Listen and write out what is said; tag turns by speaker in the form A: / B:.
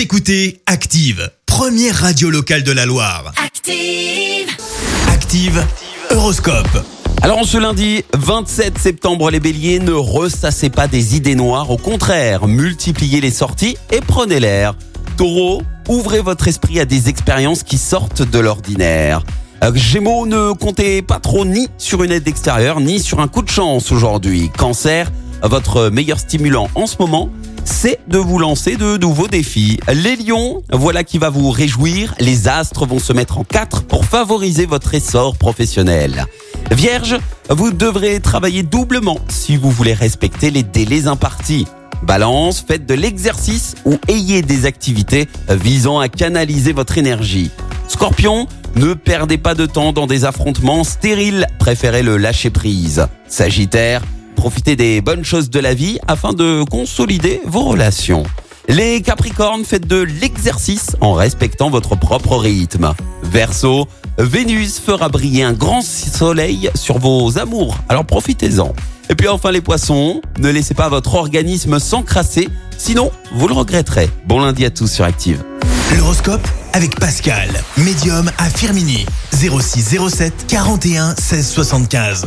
A: Vous écoutez Active, première radio locale de la Loire.
B: Active.
A: Active, Horoscope.
C: Alors en ce lundi 27 septembre, les béliers, ne ressassez pas des idées noires, au contraire, multipliez les sorties et prenez l'air. Taureau, ouvrez votre esprit à des expériences qui sortent de l'ordinaire. Euh, Gémeaux, ne comptez pas trop ni sur une aide extérieure, ni sur un coup de chance aujourd'hui. Cancer, votre meilleur stimulant en ce moment, c'est de vous lancer de nouveaux défis. Les lions, voilà qui va vous réjouir. Les astres vont se mettre en quatre pour favoriser votre essor professionnel. Vierge, vous devrez travailler doublement si vous voulez respecter les délais impartis. Balance, faites de l'exercice ou ayez des activités visant à canaliser votre énergie. Scorpion, ne perdez pas de temps dans des affrontements stériles, préférez le lâcher prise. Sagittaire, profitez des bonnes choses de la vie afin de consolider vos relations. Les Capricornes, faites de l'exercice en respectant votre propre rythme. Verseau, Vénus fera briller un grand soleil sur vos amours, alors profitez-en. Et puis enfin les poissons, ne laissez pas votre organisme s'encrasser, sinon vous le regretterez. Bon lundi à tous sur Active.
A: L'horoscope avec Pascal, médium à Firmini. 06 07 41 16 75.